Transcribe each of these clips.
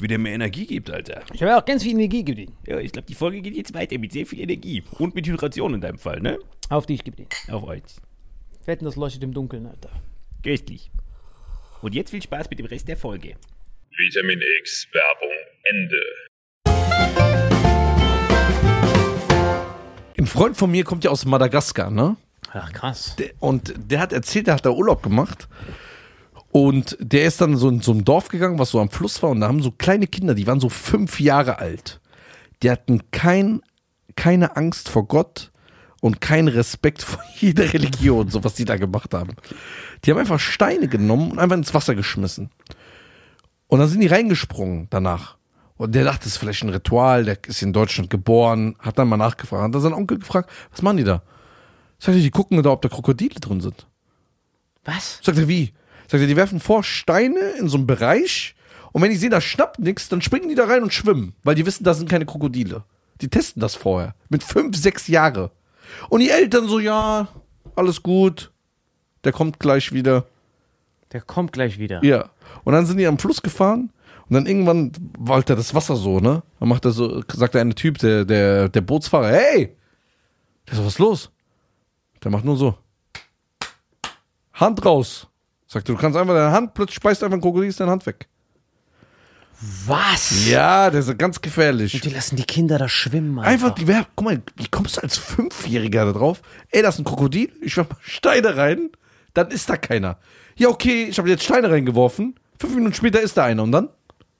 wie der mir Energie gibt, Alter. Ich habe auch ganz viel Energie gegeben. Ja, ich glaube, die Folge geht jetzt weiter mit sehr viel Energie. Und mit Hydration in deinem Fall, ne? Auf dich, gib den. Auf euch. Wetten, das leuchtet im Dunkeln, Alter. Köstlich. Und jetzt viel Spaß mit dem Rest der Folge. Vitamin X Werbung Ende. Ein Freund von mir kommt ja aus Madagaskar, ne? Ach, krass. Und der hat erzählt, der hat da Urlaub gemacht. Und der ist dann so in so ein Dorf gegangen, was so am Fluss war. Und da haben so kleine Kinder, die waren so fünf Jahre alt. Die hatten kein, keine Angst vor Gott und keinen Respekt vor jeder Religion, so was die da gemacht haben. Die haben einfach Steine genommen und einfach ins Wasser geschmissen. Und dann sind die reingesprungen danach. Und der dachte, das ist vielleicht ein Ritual, der ist in Deutschland geboren, hat dann mal nachgefragt, hat dann seinen Onkel gefragt, was machen die da? Sagt er, die gucken da, ob da Krokodile drin sind. Was? Sagt er, wie? Sagt er, die werfen vor Steine in so einem Bereich und wenn die sehen, da schnappt nichts, dann springen die da rein und schwimmen, weil die wissen, da sind keine Krokodile. Die testen das vorher. Mit fünf, sechs Jahre. Und die Eltern so, ja, alles gut. Der kommt gleich wieder. Der kommt gleich wieder. Ja. Und dann sind die am Fluss gefahren und dann irgendwann wollte er das Wasser so, ne? Dann macht er so, sagt der eine Typ, der, der, der Bootsfahrer, hey! Der so, was ist los? Der macht nur so. Hand raus. Sagt er, du kannst einfach deine Hand, plötzlich speist einfach ein Krokodil, ist deine Hand weg. Was? Ja, der ist ganz gefährlich. Und die lassen die Kinder da schwimmen. Einfach, Einfach. die wer, guck mal, wie kommst du als Fünfjähriger da drauf? Ey, das ist ein Krokodil, ich werf mal Steine rein, dann ist da keiner. Ja, okay, ich habe jetzt Steine reingeworfen, fünf Minuten später ist da einer und dann?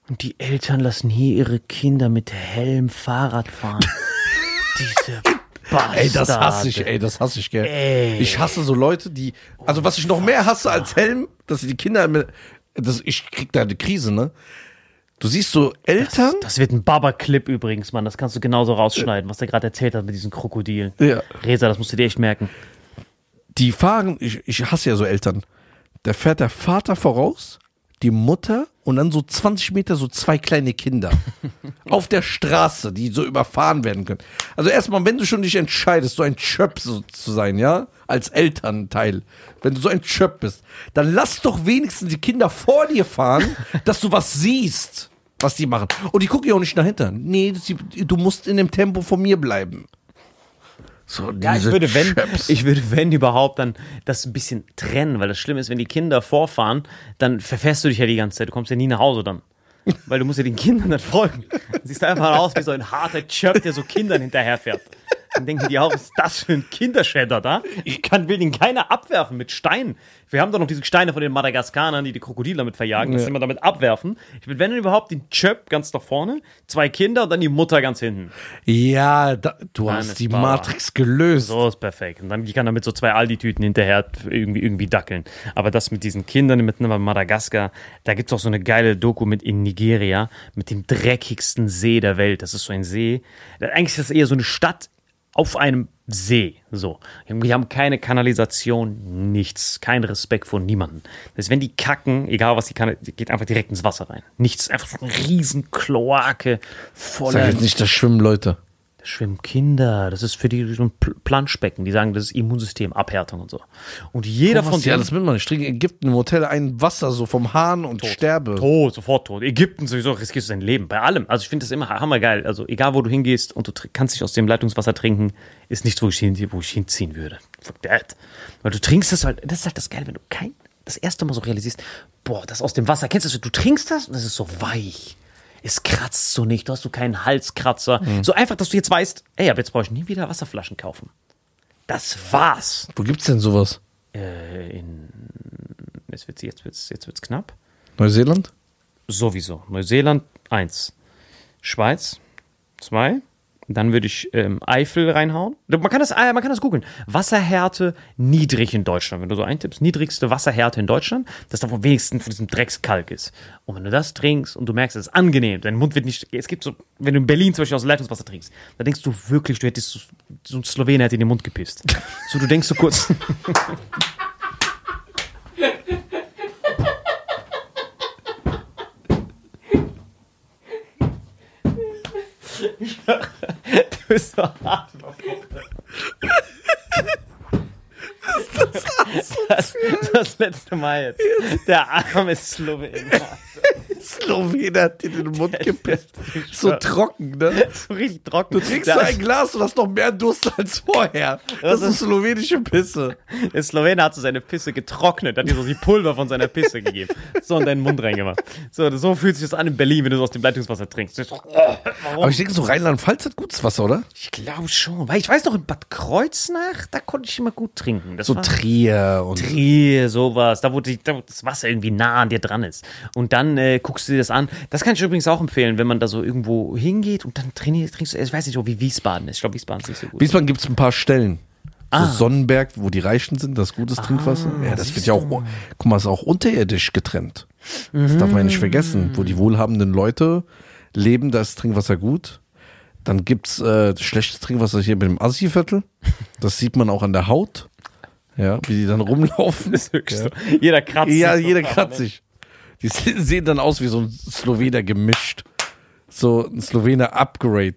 Und die Eltern lassen hier ihre Kinder mit Helm Fahrrad fahren. Diese Bastarde. Ey, das hasse ich, ey, das hasse ich, gell. Ey. Ich hasse so Leute, die, also was ich noch mehr hasse als Helm, dass die Kinder, mit, das, ich krieg da eine Krise, ne? Du siehst so Eltern, Das wird ein Baba-Clip übrigens, Mann. Das kannst du genauso rausschneiden, was der gerade erzählt hat mit diesen Krokodilen. Ja. Resa, das musst du dir echt merken. die fahren, ich, ich hasse ja so Eltern. Da fährt der Vater voraus, die Mutter und dann so 20 Meter so zwei kleine Kinder auf der Straße, die so überfahren werden können. Also erstmal, wenn du schon dich entscheidest, so ein Chöp so zu sein, ja, als Elternteil, wenn du so ein Chöp bist, dann lass doch wenigstens die Kinder vor dir fahren, dass du was siehst, was die machen. Und die gucken ja auch nicht dahinter. Nee, sie, du musst in dem Tempo von mir bleiben. So, Ja, ich würde, wenn, ich würde, wenn überhaupt, dann das ein bisschen trennen, weil das Schlimme ist, wenn die Kinder vorfahren, dann verfährst du dich ja die ganze Zeit. Du kommst ja nie nach Hause dann. Weil du musst ja den Kindern dann folgen. Siehst einfach aus wie so ein harter Chöp, der so Kindern hinterherfährt. Dann denken die auch, was ist das für ein Kinderschänder da? Ich kann, will den keiner abwerfen mit Steinen. Wir haben doch noch diese Steine von den Madagaskanern, die die Krokodile damit verjagen, dass Ja. sie immer damit abwerfen. Ich will, wenn überhaupt, den Chöp ganz da vorne, zwei Kinder und dann die Mutter ganz hinten. Ja, da, du Mann, hast die Baba. Matrix gelöst. So ist perfekt. Und dann die kann er mit so zwei Aldi-Tüten hinterher irgendwie, irgendwie dackeln. Aber das mit diesen Kindern mit Madagaskar, da gibt es auch so eine geile Doku mit in Nigeria, mit dem dreckigsten See der Welt. Das ist so ein See. Eigentlich ist das eher so eine Stadt auf einem See. So. Die haben keine Kanalisation, nichts, kein Respekt vor niemandem. Das heißt, wenn die kacken, egal was die kann, geht einfach direkt ins Wasser rein. Nichts, einfach so eine riesen Kloake voller Sag jetzt nicht, da schwimmen Leute. Da schwimmen Kinder, das ist für die so ein Pl- Planschbecken. Die sagen, das ist Immunsystem, Abhärtung und so. Und jeder von Was die denen. alles mitmachen. Ich trinke in Ägypten im Hotel ein Wasser so vom Hahn und sterbe. Tot, sofort tot. Ägypten sowieso riskierst du dein Leben. Bei allem. Also ich finde das immer hammergeil. Also egal, wo du hingehst und du kannst dich aus dem Leitungswasser trinken, ist nichts, wo ich, hin, wo ich hinziehen würde. Fuck that. Weil du trinkst das halt, das ist halt das Geile, wenn du kein, das erste Mal so realisierst, boah, das aus dem Wasser, kennst du das? Du trinkst das und das ist so weich. Es kratzt so nicht, du hast so keinen Halskratzer. So einfach, dass du jetzt weißt, ey, ab jetzt brauche ich nie wieder Wasserflaschen kaufen. Das war's. Wo gibt's denn sowas? Äh, in, jetzt wird's, jetzt wird's, jetzt wird's knapp. Neuseeland? Sowieso. Neuseeland 1. Schweiz 2. Dann würde ich ähm, Eifel reinhauen. Man kann das, äh, man kann das googeln. Wasserhärte niedrig in Deutschland. Wenn du so eintippst, niedrigste Wasserhärte in Deutschland, das davon wenigsten von diesem Dreckskalk ist. Und wenn du das trinkst und du merkst, es ist angenehm, dein Mund wird nicht. Es gibt so, wenn du in Berlin zum Beispiel aus Leitungswasser trinkst, da denkst du wirklich, du hättest so, so ein Slowener hätte in den Mund gepisst. So, du denkst so kurz. Du bist so hart. Das, das letzte Mal jetzt. Der arme Slowen. Slowener hat dir den Mund gepisst. So trocken, ne? So richtig trocken. Du trinkst so ein Glas und hast noch mehr Durst als vorher. Das Das ist slowenische Pisse. der Slowene hat so seine Pisse getrocknet, hat dir so die Pulver von seiner Pisse gegeben. So in deinen Mund reingemacht. So, so fühlt sich das an in Berlin, wenn du so aus dem Leitungswasser trinkst. Oh, warum? Aber ich denke, so Rheinland-Pfalz hat gutes Wasser, oder? Ich glaube schon. Weil ich weiß noch, in Bad Kreuznach, da konnte ich immer gut trinken. Das So Trier und. Trier, sowas, da wo, die, da das Wasser irgendwie nah an dir dran ist. Und dann äh, guckst du dir das an. Das kann ich übrigens auch empfehlen, wenn man da so irgendwo hingeht und dann trainiert, trinkst du, ich weiß nicht, ob wie Wiesbaden ist. Ich glaube, Wiesbaden ist nicht so gut. Wiesbaden gibt es ein paar Stellen. So Ah. Sonnenberg, wo die Reichen sind, das ist gutes Trinkwasser. Ja, das wird ja auch, guck mal, ist auch unterirdisch getrennt. Das darf man ja nicht vergessen. Wo die wohlhabenden Leute leben, da ist Trinkwasser gut. Dann gibt's äh, schlechtes Trinkwasser hier mit dem Assi-Viertel. Das sieht man auch an der Haut. Ja, wie die dann rumlaufen. Das ist wirklich so. Jeder kratzt Ja, sich so jeder kratzt sich. Die se- sehen dann aus wie so ein Slowener gemischt. So ein Slowener Upgrade.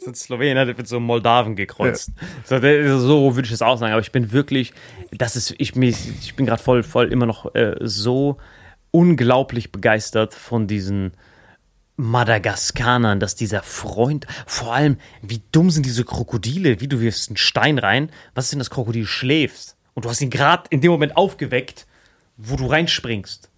So ein Slowener, der wird so Moldawen gekreuzt. So, der- so würde ich das auch sagen. Aber ich bin wirklich, das ist, ich, ich bin gerade voll, voll immer noch äh, so unglaublich begeistert von diesen Madagaskanern, dass dieser Freund, vor allem, wie dumm sind diese Krokodile, wie du wirfst einen Stein rein, was ist denn das Krokodil schläfst? Und du hast ihn gerade in dem Moment aufgeweckt, wo du reinspringst.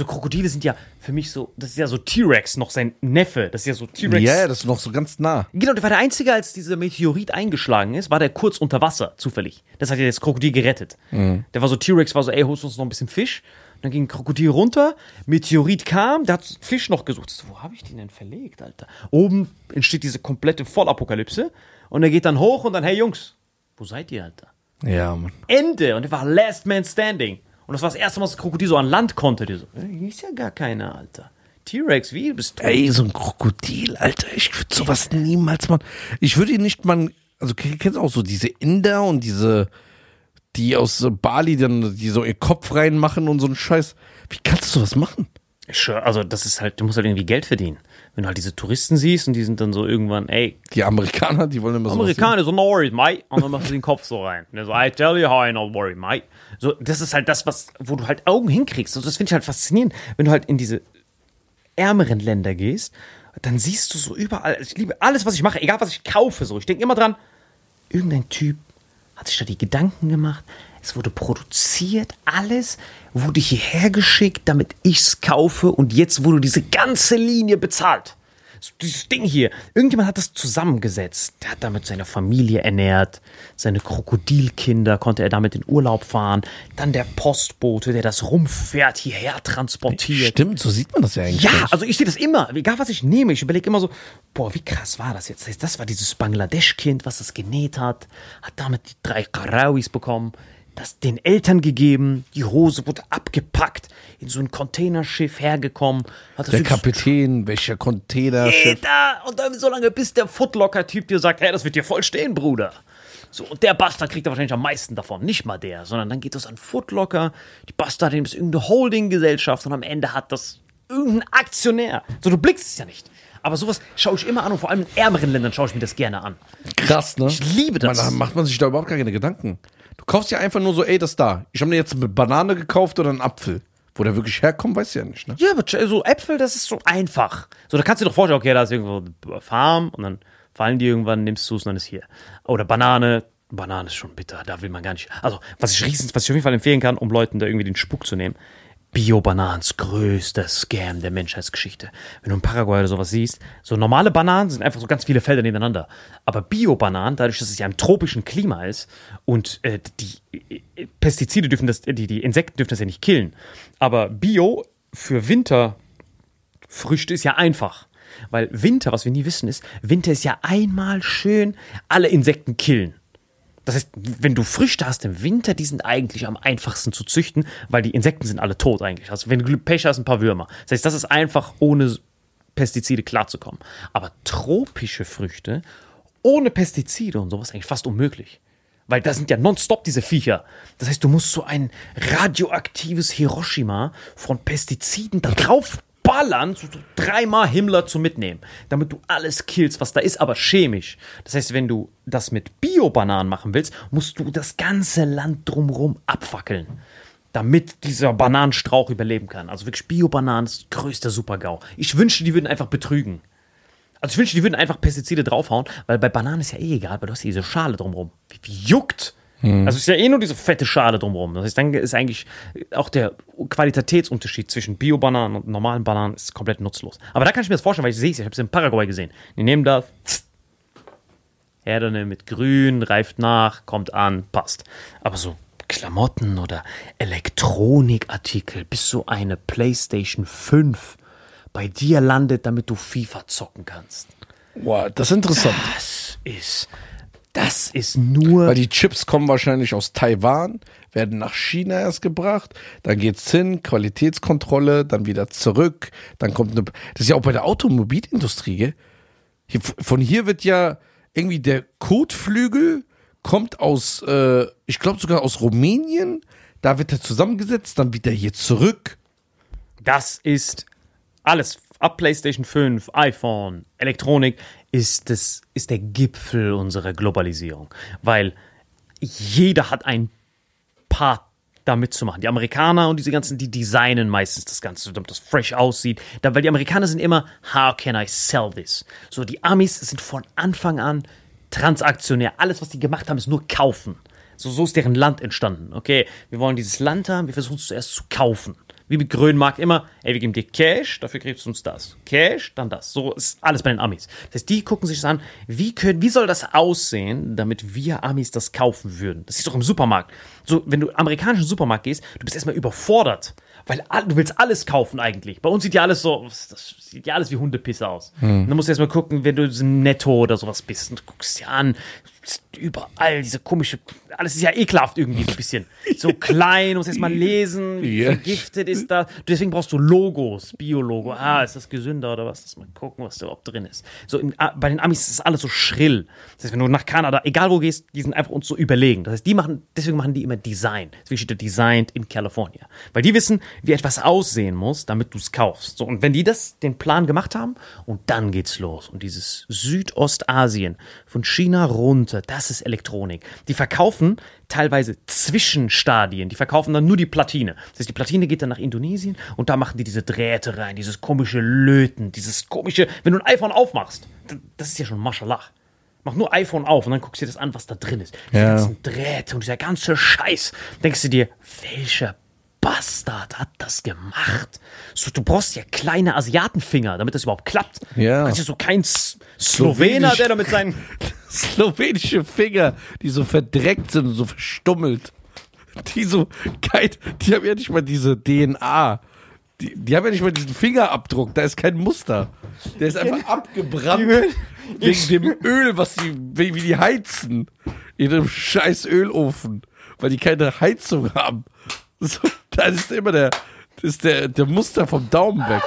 So Krokodile sind ja für mich so, das ist ja so T-Rex, noch sein Neffe, das ist ja so T-Rex. Ja, ja, das ist noch so ganz nah. Genau, der war der Einzige, als dieser Meteorit eingeschlagen ist, war der kurz unter Wasser, zufällig. Das hat ja das Krokodil gerettet. Der war so, T-Rex war so, ey, holst uns noch ein bisschen Fisch? Dann ging ein Krokodil runter, Meteorit kam, der hat Fisch noch gesucht. So, wo habe ich den denn verlegt, Alter? Oben entsteht diese komplette Vollapokalypse und er geht dann hoch und dann, hey Jungs, wo seid ihr, Alter? Ja, Mann. Ende und er war Last Man Standing. Und das war das erste Mal, dass das Krokodil so an Land konnte. Der so, hier ist ja gar keiner, Alter. T-Rex, wie? Du bist tot. Ey, so ein Krokodil, Alter, ich würde sowas niemals machen. Ich würde ihn nicht mal, also kennst du auch so diese Inder und diese, die aus Bali dann, die so ihr Kopf reinmachen und so einen Scheiß. Wie kannst du sowas machen? Also das ist halt, du musst halt irgendwie Geld verdienen. Wenn du halt diese Touristen siehst und die sind dann so irgendwann, ey, Die Amerikaner, die wollen immer so. Amerikaner, so no worries, mate. Und dann machst du den Kopf so rein. Und so, I tell you how I not worry, mate. So, das ist halt das, was, wo du halt Augen hinkriegst. Also das finde ich halt faszinierend. Wenn du halt in diese ärmeren Länder gehst, dann siehst du so überall, ich liebe alles, was ich mache, egal was ich kaufe, so. Ich denke immer dran, irgendein Typ hat sich da die Gedanken gemacht. Es wurde produziert, alles wurde hierher geschickt, damit ich's kaufe und jetzt wurde diese ganze Linie bezahlt. Dieses Ding hier. Irgendjemand hat das zusammengesetzt. Der hat damit seine Familie ernährt, seine Krokodilkinder konnte er damit in Urlaub fahren. Dann der Postbote, der das rumfährt, hierher transportiert. Stimmt, so sieht man das ja eigentlich. Ja, nicht. also ich sehe das immer, egal was ich nehme, ich überlege immer so, boah, wie krass war das jetzt? Das war dieses Bangladesch-Kind, was das genäht hat, hat damit die drei Karawis bekommen, das den Eltern gegeben, die Hose wurde abgepackt, in so ein Containerschiff hergekommen, Der Kapitän, welcher Containerschiff. Alter, und dann so lange, bis der Footlocker-Typ dir sagt, hey, das wird dir voll stehen, Bruder. So, und der Bastard kriegt da wahrscheinlich am meisten davon. Nicht mal der, sondern dann geht das an Footlocker, die Bastardin ist irgendeine Holding-Gesellschaft und am Ende hat das irgendein Aktionär. So, du blickst es ja nicht. Aber sowas schaue ich immer an und vor allem in ärmeren Ländern schaue ich mir das gerne an. Krass, ne? Ich liebe das. Man, da macht man sich da überhaupt gar keine Gedanken. Du kaufst ja einfach nur so, ey, das da. Ich habe mir jetzt eine Banane gekauft oder einen Apfel. Wo der wirklich herkommt, weißt du ja nicht, ne? Ja, aber so Äpfel, das ist so einfach. So, da kannst du dir doch vorstellen, okay, da ist irgendwo eine Farm und dann fallen die irgendwann, nimmst du es und dann ist hier. Oder Banane. Banane ist schon bitter, da will man gar nicht. Also, was ich riesen, was ich auf jeden Fall empfehlen kann, um Leuten da irgendwie den Spuk zu nehmen. Bio-Bananens größter Scam der Menschheitsgeschichte. Wenn du in Paraguay oder sowas siehst, so normale Bananen sind einfach so ganz viele Felder nebeneinander. Aber Bio-Bananen, dadurch, dass es ja im tropischen Klima ist und äh, die äh, Pestizide dürfen das, die, die Insekten dürfen das ja nicht killen. Aber Bio für Winter Früchte ist ja einfach. Weil Winter, was wir nie wissen, ist, Winter ist ja einmal schön alle Insekten killen. Das heißt, wenn du Früchte hast im Winter, die sind eigentlich am einfachsten zu züchten, weil die Insekten sind alle tot eigentlich. Also wenn du Pech hast, ein paar Würmer. Das heißt, das ist einfach ohne Pestizide klarzukommen. Aber tropische Früchte ohne Pestizide und sowas eigentlich fast unmöglich. Weil da sind ja nonstop diese Viecher. Das heißt, du musst so ein radioaktives Hiroshima von Pestiziden da drauf ballern, so, so dreimal Himmler zu mitnehmen, damit du alles killst, was da ist, aber chemisch. Das heißt, wenn du das mit Bio-Bananen machen willst, musst du das ganze Land drumherum abfackeln, damit dieser Bananenstrauch überleben kann. Also wirklich Bio-Bananen ist größter Supergau. Ich wünschte, die würden einfach betrügen. Also ich wünschte, die würden einfach Pestizide draufhauen, weil bei Bananen ist ja eh egal, weil du hast diese Schale drumherum. Wie, wie juckt? Also es ist ja eh nur diese fette Schale drumherum. Das heißt, dann ist eigentlich auch der Qualitätsunterschied zwischen Bio-Bananen und normalen Bananen ist komplett nutzlos. Aber da kann ich mir das vorstellen, weil ich sehe es, ich habe es in Paraguay gesehen. Die nehmen das, Erdene mit Grün, reift nach, kommt an, passt. Aber so Klamotten oder Elektronikartikel, bis so eine PlayStation 5 bei dir landet, damit du FIFA zocken kannst. Boah, das ist interessant. Das ist, das ist nur. Weil die Chips kommen wahrscheinlich aus Taiwan, werden nach China erst gebracht, dann geht's hin, Qualitätskontrolle, dann wieder zurück, dann kommt eine. Das ist ja auch bei der Automobilindustrie, gell? Hier, von hier wird ja irgendwie der Kotflügel kommt aus, äh, ich glaube sogar aus Rumänien. Da wird er zusammengesetzt, dann wieder hier zurück. Das ist alles. Ab PlayStation 5, iPhone, Elektronik ist, das, ist der Gipfel unserer Globalisierung. Weil jeder hat einen Part da mitzumachen. Die Amerikaner und diese ganzen, die designen meistens das Ganze, damit das fresh aussieht. Da, weil die Amerikaner sind immer, how can I sell this? So, die Amis sind von Anfang an transaktionär. Alles, was die gemacht haben, ist nur kaufen. So, so ist deren Land entstanden. Okay, wir wollen dieses Land haben, wir versuchen es zuerst zu kaufen. Wie mit Grönmark immer, ey, wir geben dir Cash, dafür kriegst du uns das. Cash, dann das. So ist alles bei den Amis. Das heißt, die gucken sich das an, wie, können, wie soll das aussehen, damit wir Amis das kaufen würden? Das ist doch im Supermarkt. So, wenn du im amerikanischen Supermarkt gehst, du bist erstmal überfordert. Weil du willst alles kaufen eigentlich. Bei uns sieht ja alles so, das sieht ja alles wie Hundepisse aus. Dann musst du erstmal gucken, wenn du Netto oder sowas bist und du guckst dir an, überall diese komische, alles ist ja ekelhaft irgendwie so ein bisschen. So klein, du musst erstmal lesen, wie Ja. vergiftet ist das. Deswegen brauchst du Logos, Bio-Logo. Ah, ist das gesünder oder was? Lass mal gucken, was da überhaupt drin ist. So in, ah, bei den Amis ist das alles so schrill. Das heißt, wenn du nach Kanada, egal wo gehst, die sind einfach uns so überlegen. Das heißt, die machen, deswegen machen die immer Design. Deswegen steht da Designed in California. Weil die wissen, wie etwas aussehen muss, damit du es kaufst. So, und wenn die das, den Plan gemacht haben, und dann geht's los. Und dieses Südostasien, von China runter, das ist Elektronik. Die verkaufen teilweise Zwischenstadien. Die verkaufen dann nur die Platine. Das heißt, die Platine geht dann nach Indonesien und da machen die diese Drähte rein, dieses komische Löten, dieses komische, wenn du ein iPhone aufmachst, das ist ja schon Maschallah. Mach nur iPhone auf und dann guckst du dir das an, was da drin ist. Die Ja. ganzen Drähte und dieser ganze Scheiß. Denkst du dir, welcher Bastard hat das gemacht? So, du brauchst ja kleine Asiatenfinger, damit das überhaupt klappt. Ja. Du kannst ja so kein S Slowener, der da mit seinen. Slowenische Finger, die so verdreckt sind und so verstummelt. Die so, kein, die haben ja nicht mal diese DNA. Die, die haben ja nicht mal diesen Fingerabdruck, da ist kein Muster. Der ist einfach abgebrannt wegen dem Öl, was die, wie wie die heizen. In einem scheiß Ölofen. Weil die keine Heizung haben. So, da ist immer der, das ist der, der Muster vom Daumen weg.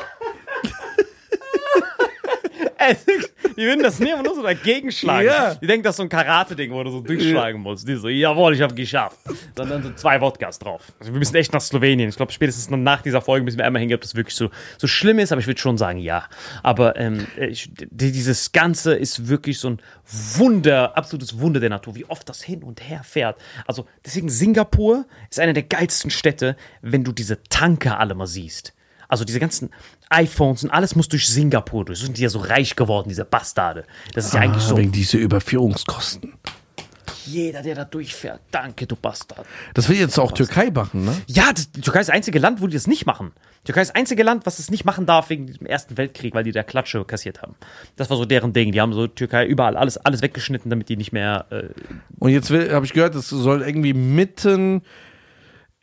Die würden das und nur so dagegen schlagen. Ja. Die denken, das ist so ein Karate-Ding, wo du so durchschlagen musst. Die so, jawohl, ich habe geschafft. Dann, dann so zwei Wodkas drauf. Also wir müssen echt nach Slowenien. Ich glaube, spätestens nach dieser Folge müssen wir einmal hingehen, ob das wirklich so, so schlimm ist. Aber ich würde schon sagen, ja. Aber ähm, ich, die, dieses Ganze ist wirklich so ein Wunder, absolutes Wunder der Natur, wie oft das hin und her fährt. Also deswegen Singapur ist eine der geilsten Städte, wenn du diese Tanker alle mal siehst. Also diese ganzen iPhones und alles muss durch Singapur durch. So sind die ja so reich geworden, diese Bastarde. Das ist ja eigentlich so. Ah, Wegen diese Überführungskosten. Jeder, der da durchfährt, danke, du Bastard. Das will jetzt auch Türkei machen, ne? Ja, das, die Türkei ist das einzige Land, wo die das nicht machen. Die Türkei ist das einzige Land, was es nicht machen darf wegen dem Ersten Weltkrieg, weil die da Klatsche kassiert haben. Das war so deren Ding. Die haben so Türkei überall alles, alles weggeschnitten, damit die nicht mehr. Äh, Und jetzt habe ich gehört, es soll irgendwie mitten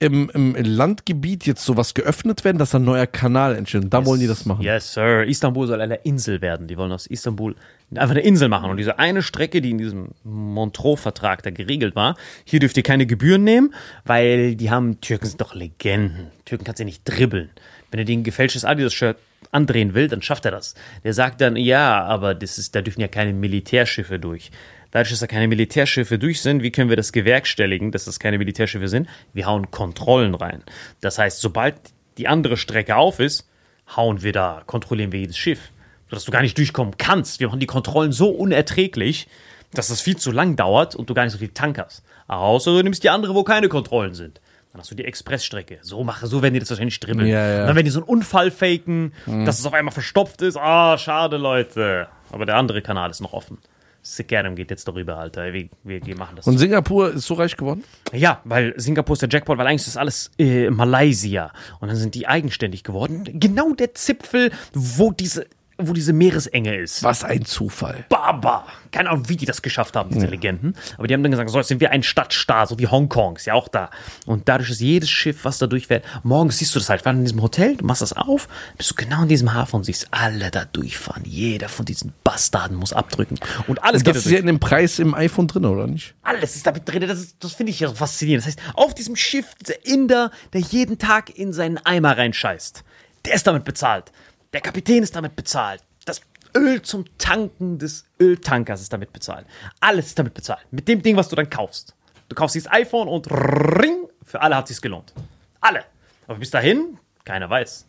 im, im Landgebiet jetzt sowas geöffnet werden, dass ein neuer Kanal entsteht. Und da wollen die das machen. Yes, Sir. Istanbul soll eine Insel werden. Die wollen aus Istanbul einfach eine Insel machen. Und diese eine Strecke, die in diesem Montreux-Vertrag da geregelt war, hier dürft ihr keine Gebühren nehmen, weil die haben, Türken sind doch Legenden. Türken kannst du ja nicht dribbeln. Wenn er den gefälschtes Adidas-Shirt andrehen will, dann schafft er das. Der sagt dann, ja, aber das ist, da dürfen ja keine Militärschiffe durch. Dadurch, dass da keine Militärschiffe durch sind, wie können wir das gewerkstelligen, dass das keine Militärschiffe sind? Wir hauen Kontrollen rein. Das heißt, sobald die andere Strecke auf ist, hauen wir da, kontrollieren wir jedes Schiff, sodass du gar nicht durchkommen kannst. Wir machen die Kontrollen so unerträglich, dass das viel zu lang dauert und du gar nicht so viel Tank hast. Außer du nimmst die andere, wo keine Kontrollen sind. Dann hast du die Expressstrecke. So mache, so werden die das wahrscheinlich dribbeln. Ja, ja. Und dann werden die so einen Unfall faken, dass es auf einmal verstopft ist. Ah, schade, Leute. Aber der andere Kanal ist noch offen. Sickadam geht jetzt darüber, Alter. Wir, wir, wir machen das. Und Singapur ist so reich geworden? Ja, weil Singapur ist der Jackpot, weil eigentlich ist das alles äh, Malaysia. Und dann sind die eigenständig geworden. Genau der Zipfel, wo diese, wo diese Meeresenge ist. Was ein Zufall. Baba. Keine Ahnung, wie die das geschafft haben, diese Legenden. Aber die haben dann gesagt, so, jetzt sind wir ein Stadtstaat, so wie Hongkong, ist ja auch da. Und dadurch ist jedes Schiff, was da durchfährt, morgens siehst du das halt, wir waren in diesem Hotel, du machst das auf, bist du genau in diesem Hafen und siehst alle da durchfahren. Jeder von diesen Bastarden muss abdrücken. Und alles Und geht das da ist ja in dem Preis im iPhone drin, oder nicht? alles ist damit drin. Das, das finde ich ja so faszinierend. Das heißt, auf diesem Schiff, dieser Inder, der jeden Tag in seinen Eimer reinscheißt, der ist damit bezahlt. Der Kapitän ist damit bezahlt. Das, Öl zum Tanken des Öltankers ist damit bezahlt. Alles ist damit bezahlt. Mit dem Ding, was du dann kaufst. Du kaufst dieses iPhone und ring, für alle hat sich's gelohnt. Alle. Aber bis dahin, keiner weiß.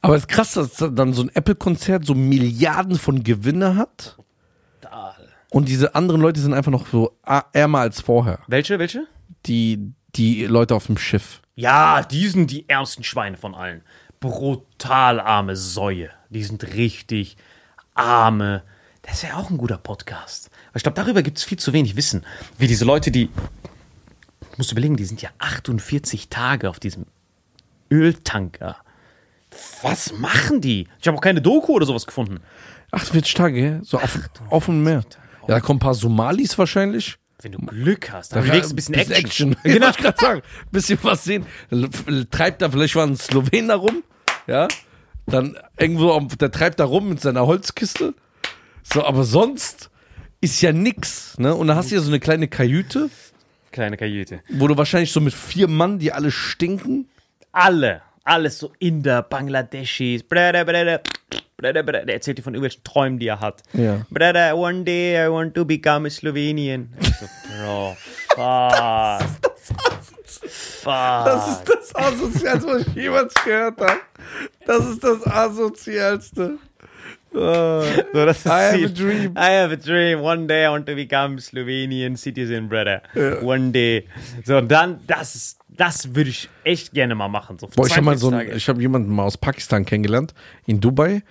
Aber es ist krass, dass dann so ein Apple-Konzert so Milliarden von Gewinne hat. Und diese anderen Leute sind einfach noch so ärmer als vorher. Welche, welche? Die, die Leute auf dem Schiff. Ja, die sind die ärmsten Schweine von allen. Brutal arme Säue. Die sind richtig arme. Das wäre auch ein guter Podcast. Aber ich glaube, darüber gibt es viel zu wenig Wissen. Wie diese Leute, die. Du musst überlegen, die sind ja 48 Tage auf diesem Öltanker. Was machen die? Ich habe auch keine Doku oder sowas gefunden. 48 Tage? So auf, auf dem Meer. Ja, da kommen ein paar Somalis wahrscheinlich. Wenn du Glück hast, dann legst du ein bisschen Action. Genau. Genau. ich gerade sagen. Bisschen was sehen. Treibt da, vielleicht war ein Slowen da rum. Ja. Dann irgendwo, am- der treibt da rum mit seiner Holzkiste. So, aber sonst ist ja nix. Ne? Und da hast du ja so eine kleine Kajüte, Kleine Kajüte. wo du wahrscheinlich so mit vier Mann, die alle stinken. alle, alles so Inder, Bangladeschis, brother, brother, brother, brother. Der erzählt dir von irgendwelchen Träumen, die er hat. Ja. Brother, one day I want to become a Slovenian. Ich so, Bro, fuck. Fuck. Das ist das Asozialste, was ich jemals gehört habe. Das ist das Asozialste. Ah. so, das ist I have a dream. I have a dream. One day I want to become Slovenian citizen, brother. One day. So, dann, das ist, das würde ich echt gerne mal machen. So, Boah, ich habe mal 42 so einen, Tage. ich habe jemanden mal aus Pakistan kennengelernt, in Dubai.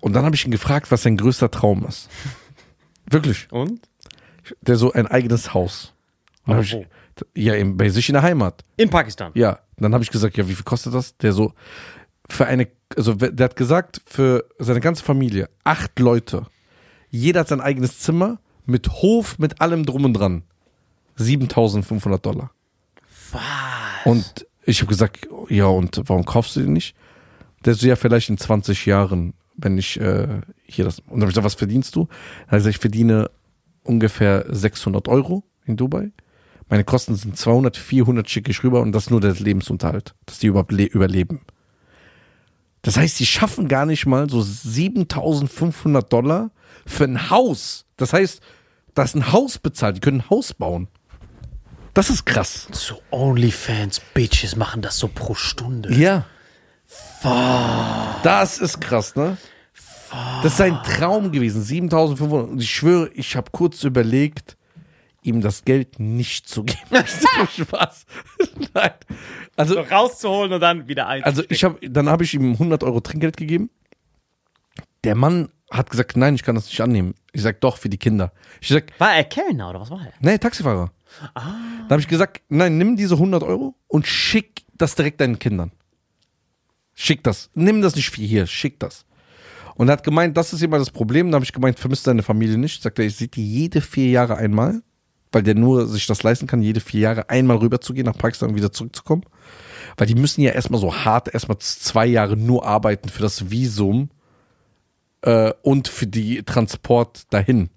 Und dann habe ich ihn gefragt, was sein größter Traum ist. Wirklich. Und? Der so ein eigenes Haus. Und hab ich, ja, eben bei sich in der Heimat. In Pakistan. Ja. Dann habe ich gesagt, ja, wie viel kostet das? Der so, für eine, also der hat gesagt, für seine ganze Familie, acht Leute. Jeder hat sein eigenes Zimmer mit Hof, mit allem drum und dran. 7500 Dollar. Was? Und ich habe gesagt, ja, und warum kaufst du den nicht? Der so, ja, vielleicht in 20 Jahren, wenn ich äh, hier das. Und dann habe ich gesagt, was verdienst du? Dann hat er gesagt, ich verdiene ungefähr 600 Euro in Dubai. Meine Kosten sind 200, 400 schicke ich rüber und das ist nur der Lebensunterhalt, dass die überhaupt le überleben. Das heißt, die schaffen gar nicht mal so 7500 Dollar für ein Haus. Das heißt, da ist ein Haus bezahlt, die können ein Haus bauen. Das ist krass. So OnlyFans-Bitches machen das so pro Stunde. Ja. Das ist krass, ne? Das ist sein Traum gewesen, 7500. Und ich schwöre, ich habe kurz überlegt, ihm das Geld nicht zu geben. Das ist nur Spaß. Nein. Also, So rauszuholen und dann wieder ein. also ich habe, dann habe ich ihm 100 Euro Trinkgeld gegeben. Der Mann hat gesagt, nein, ich kann das nicht annehmen. Ich sag doch für die Kinder. Ich sag, war er Kellner oder was war er? nee, Taxifahrer. Dann habe ich gesagt, nein, nimm diese 100 Euro und schick das direkt deinen Kindern. Schick das. Nimm das nicht für hier, schick das. Und er hat gemeint, das ist immer das Problem. Da habe ich gemeint, vermisst deine Familie nicht. Sagt er, ich sehe die jede vier Jahre einmal, weil der nur sich das leisten kann, jede vier Jahre einmal rüber zu gehen, nach Pakistan und wieder zurückzukommen. Weil die müssen ja erstmal so hart, erstmal zwei Jahre nur arbeiten für das Visum äh, und für die Transport dahin.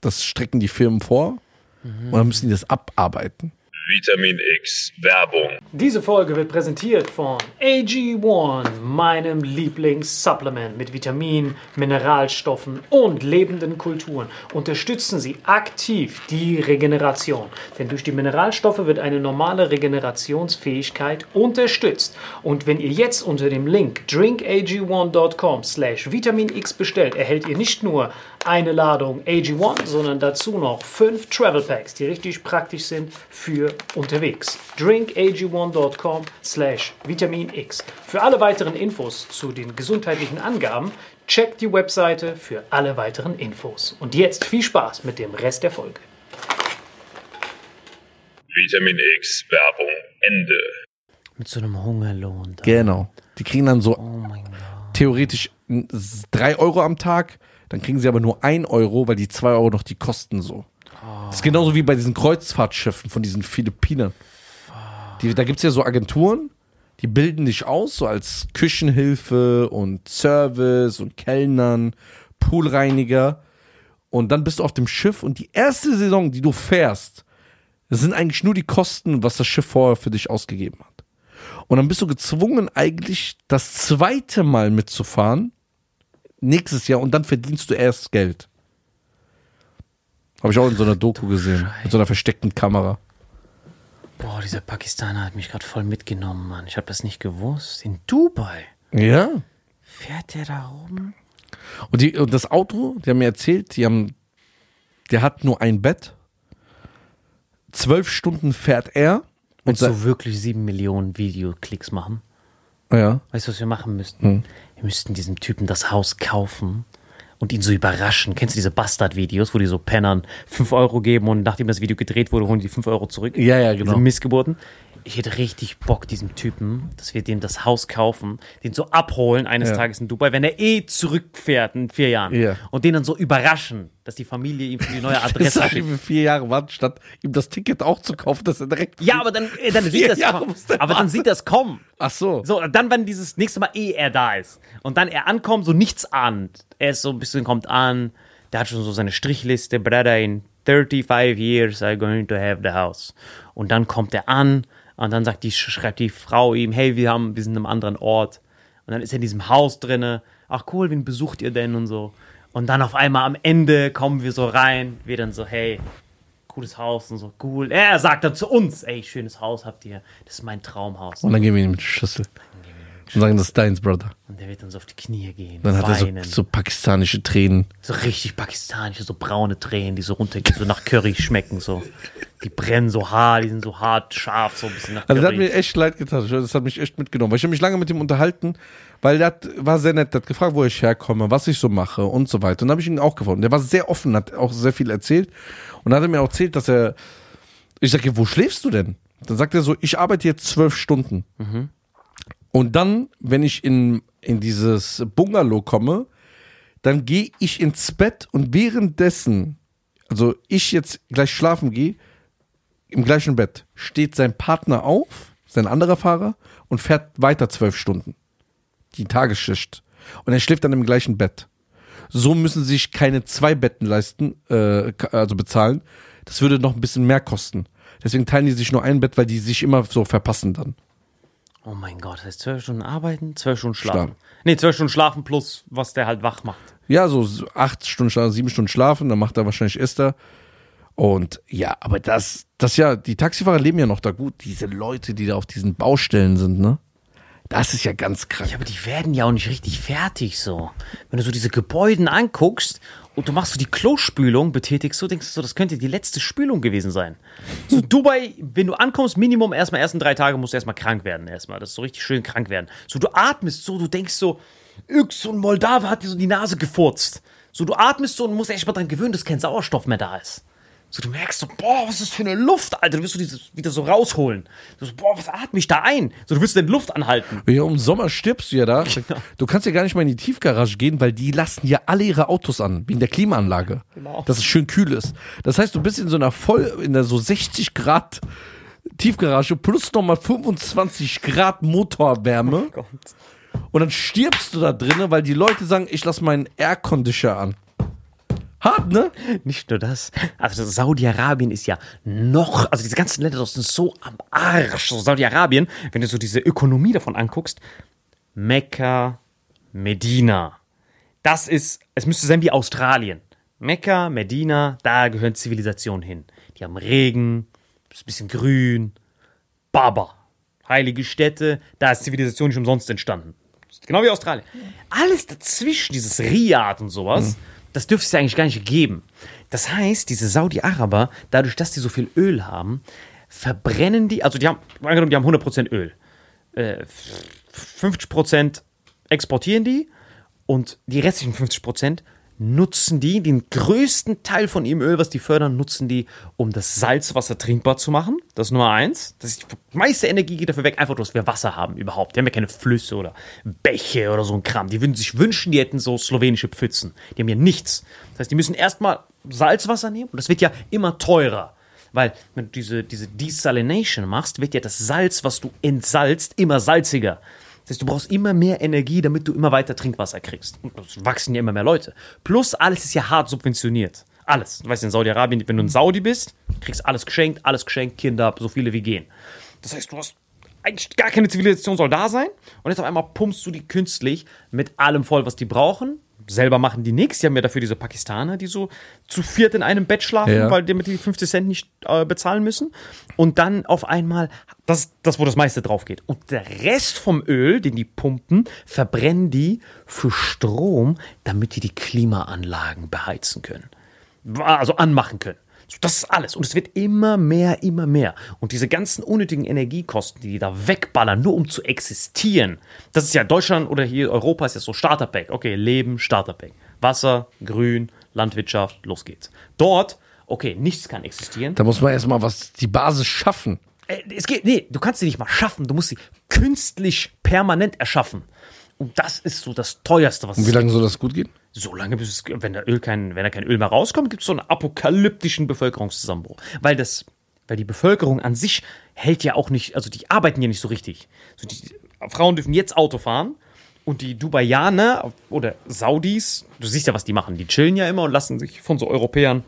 Das strecken die Firmen vor und dann müssen die das abarbeiten. Vitamin X Werbung. Diese Folge wird präsentiert von AG1, meinem Lieblingssupplement mit Vitaminen, Mineralstoffen und lebenden Kulturen. Unterstützen Sie aktiv die Regeneration, denn durch die Mineralstoffe wird eine normale Regenerationsfähigkeit unterstützt. Und wenn ihr jetzt unter dem Link drinkag1.com slash Vitamin X bestellt, erhält ihr nicht nur eine Ladung AG1, sondern dazu noch fünf Travel Packs, die richtig praktisch sind für unterwegs. drinkag1.com slash Vitamin X. Für alle weiteren Infos zu den gesundheitlichen Angaben, checkt die Webseite für alle weiteren Infos. Und jetzt viel Spaß mit dem Rest der Folge. Vitamin X Werbung Ende. Mit so einem Hungerlohn. Genau. Die kriegen dann so Oh theoretisch n- s- drei Euro am Tag, dann kriegen sie aber nur ein Euro, weil die zwei Euro noch die kosten so. Das ist genauso wie bei diesen Kreuzfahrtschiffen von diesen Philippinern. Die, da gibt es ja so Agenturen, die bilden dich aus, so als Küchenhilfe und Service und Kellnern, Poolreiniger. Und dann bist du auf dem Schiff und die erste Saison, die du fährst, das sind eigentlich nur die Kosten, was das Schiff vorher für dich ausgegeben hat. Und dann bist du gezwungen, eigentlich das zweite Mal mitzufahren, nächstes Jahr und dann verdienst du erst Geld. Habe ich auch in so einer Doku gesehen. Mit so einer versteckten Kamera. Boah, dieser Pakistaner hat mich gerade voll mitgenommen, Mann. Ich habe das nicht gewusst. In Dubai Ja. fährt der da rum? Und, die, und das Auto, die haben mir erzählt, die haben, der hat nur ein Bett. Zwölf Stunden fährt er. Und so wirklich sieben Millionen Videoklicks machen. ja. Weißt du, was wir machen müssten? Wir müssten diesem Typen das Haus kaufen und ihn so überraschen. Kennst du diese Bastard-Videos, wo die so Pennern 5 Euro geben und nachdem das Video gedreht wurde, holen die 5 Euro zurück? Ja, ja, genau. Diese Missgeburten. Ich hätte richtig Bock, diesem Typen, dass wir dem das Haus kaufen, den so abholen eines Ja. Tages in Dubai, wenn er eh zurückfährt in vier Jahren. Ja. Und den dann so überraschen, dass die Familie ihm für die neue Adresse schickt. ihm vier Jahre warten, statt ihm das Ticket auch zu kaufen, dass er direkt. Ja, aber dann, äh, dann sieht das Jahre kommen. Aber dann warten. sieht das kommen. Ach so. So, dann, wenn dieses nächste Mal eh er da ist und dann er ankommt, so nichts ahnt. Er ist so ein bisschen, kommt an, der hat schon so seine Strichliste, Brother, in 35 years I'm going to have the house. Und dann kommt er an und dann sagt die, schreibt die Frau ihm, hey, wir haben, wir sind in einem anderen Ort. Und dann ist er in diesem Haus drinne. Ach cool, wen besucht ihr denn und so. Und dann auf einmal am Ende kommen wir so rein, wir dann so, hey, cooles Haus und so, cool. Er sagt dann zu uns, ey, schönes Haus habt ihr, das ist mein Traumhaus. Und dann gehen wir ihm der Schüssel. Und sagen, das ist deins, Brother. Und der wird dann so auf die Knie gehen, Dann hat weinen. er so, so pakistanische Tränen. So richtig pakistanische, so braune Tränen, die so runtergehen, so nach Curry schmecken, so. Die brennen so hart, die sind so hart, scharf, so ein bisschen nach Also das hat Curry. mir echt leid getan. Das hat mich echt mitgenommen. Weil ich habe mich lange mit ihm unterhalten, weil der hat, war sehr nett. Der hat gefragt, wo ich herkomme, was ich so mache und so weiter. Und dann habe ich ihn auch gefunden. Der war sehr offen, hat auch sehr viel erzählt. Und dann hat er mir auch erzählt, dass er. Ich sage, wo schläfst du denn? Dann sagt er so, ich arbeite jetzt zwölf Stunden. Und dann, wenn ich in, in dieses Bungalow komme, dann gehe ich ins Bett und währenddessen, also ich jetzt gleich schlafen gehe, im gleichen Bett steht sein Partner auf, sein anderer Fahrer, und fährt weiter zwölf Stunden. Die Tagesschicht. Und er schläft dann im gleichen Bett. So müssen sie sich keine zwei Betten leisten, äh, also bezahlen. Das würde noch ein bisschen mehr kosten. Deswegen teilen die sich nur ein Bett, weil die sich immer so verpassen dann. Oh mein Gott, das heißt zwölf Stunden arbeiten, zwölf Stunden schlafen. Schlafen. Nee, zwölf Stunden schlafen plus, was der halt wach macht. Ja, so acht Stunden schlafen, sieben Stunden schlafen, dann macht er wahrscheinlich Esther. Und ja, aber das, das ja, die Taxifahrer leben ja noch da gut. Diese Leute, die da auf diesen Baustellen sind, ne? Das ist ja ganz krank. Ja, aber die werden ja auch nicht richtig fertig so. Wenn du so diese Gebäuden anguckst und du machst so die Klospülung, betätigst du, denkst du so, das könnte die letzte Spülung gewesen sein. So Dubai, wenn du ankommst, Minimum erstmal ersten drei Tage musst du erstmal krank werden erstmal. Das ist so richtig schön krank werden. So du atmest so, du denkst so, irgend so ein Moldawe hat dir so die Nase gefurzt. So du atmest so und musst echt mal dran gewöhnen, dass kein Sauerstoff mehr da ist. So, du merkst so, boah, was ist das für eine Luft, Alter. Du wirst du dieses wieder so rausholen. Du so, boah, was atme ich da ein? So, du willst denn Luft anhalten. Ja, im Sommer stirbst du ja da. Du kannst ja gar nicht mal in die Tiefgarage gehen, weil die lassen ja alle ihre Autos an, wegen der Klimaanlage. Genau. Dass es schön kühl ist. Das heißt, du bist in so einer voll, in der so 60 Grad Tiefgarage plus nochmal 25 Grad Motorwärme. Und dann stirbst du da drinnen, weil die Leute sagen, ich lass meinen Air-Conditioner an. Hart, ne? Nicht nur das. Also Saudi-Arabien ist ja noch, also diese ganzen Länder sind so am Arsch. So Saudi-Arabien, wenn du so diese Ökonomie davon anguckst, Mekka, Medina. Das ist, es müsste sein wie Australien. Mekka, Medina, da gehören Zivilisationen hin. Die haben Regen, ist ein bisschen grün, Baba. Heilige Städte, da ist Zivilisation nicht umsonst entstanden. Genau wie Australien. Alles dazwischen, dieses Riyadh und sowas, das dürfte es eigentlich gar nicht geben. Das heißt, diese Saudi-Araber, dadurch, dass die so viel Öl haben, verbrennen die, also die haben, angenommen, die haben 100% Öl. Äh, 50% exportieren die und die restlichen 50% nutzen die, den größten Teil von ihrem Öl, was die fördern, nutzen die, um das Salzwasser trinkbar zu machen. Das ist Nummer eins. Das ist die meiste Energie geht dafür weg, einfach, dass wir Wasser haben überhaupt. Die haben ja keine Flüsse oder Bäche oder so ein Kram. Die würden sich wünschen, die hätten so slowenische Pfützen. Die haben ja nichts. Das heißt, die müssen erstmal Salzwasser nehmen und das wird ja immer teurer. Weil, wenn du diese, diese Desalination machst, wird ja das Salz, was du entsalzt, immer salziger. Das heißt, du brauchst immer mehr Energie, damit du immer weiter Trinkwasser kriegst. Und es wachsen ja immer mehr Leute. Plus, alles ist ja hart subventioniert. Alles. Du weißt, in Saudi-Arabien, wenn du ein Saudi bist, kriegst alles geschenkt, alles geschenkt, Kinder, so viele wie gehen. Das heißt, du hast eigentlich gar keine Zivilisation soll da sein. Und jetzt auf einmal pumpst du die künstlich mit allem voll, was die brauchen. Selber machen die nichts. Die haben ja dafür diese Pakistaner, die so zu viert in einem Bett schlafen, Ja. weil damit die 50 Cent nicht äh, bezahlen müssen. Und dann auf einmal, das, das, wo das meiste drauf geht. Und der Rest vom Öl, den die pumpen, verbrennen die für Strom, damit die die Klimaanlagen beheizen können. Also anmachen können. Das ist alles. Und es wird immer mehr, immer mehr. Und diese ganzen unnötigen Energiekosten, die die da wegballern, nur um zu existieren. Das ist ja Deutschland oder hier Europa ist ja so Starterpack. Okay, Leben, Starterpack. Wasser, Grün, Landwirtschaft, los geht's. Dort, okay, nichts kann existieren. Da muss man erstmal was, die Basis schaffen. Äh, Es geht, nee, du kannst sie nicht mal schaffen. Du musst sie künstlich permanent erschaffen. Und das ist so das teuerste, was Und wie lange soll das gut gehen? so lange, bis es, wenn, der Öl kein, wenn da kein Öl mehr rauskommt, gibt es so einen apokalyptischen Bevölkerungszusammenbruch. Weil das, weil die Bevölkerung an sich hält ja auch nicht, also die arbeiten ja nicht so richtig. So die, Frauen dürfen jetzt Auto fahren und die Dubaianer oder Saudis, du siehst ja, was die machen, die chillen ja immer und lassen sich von so Europäern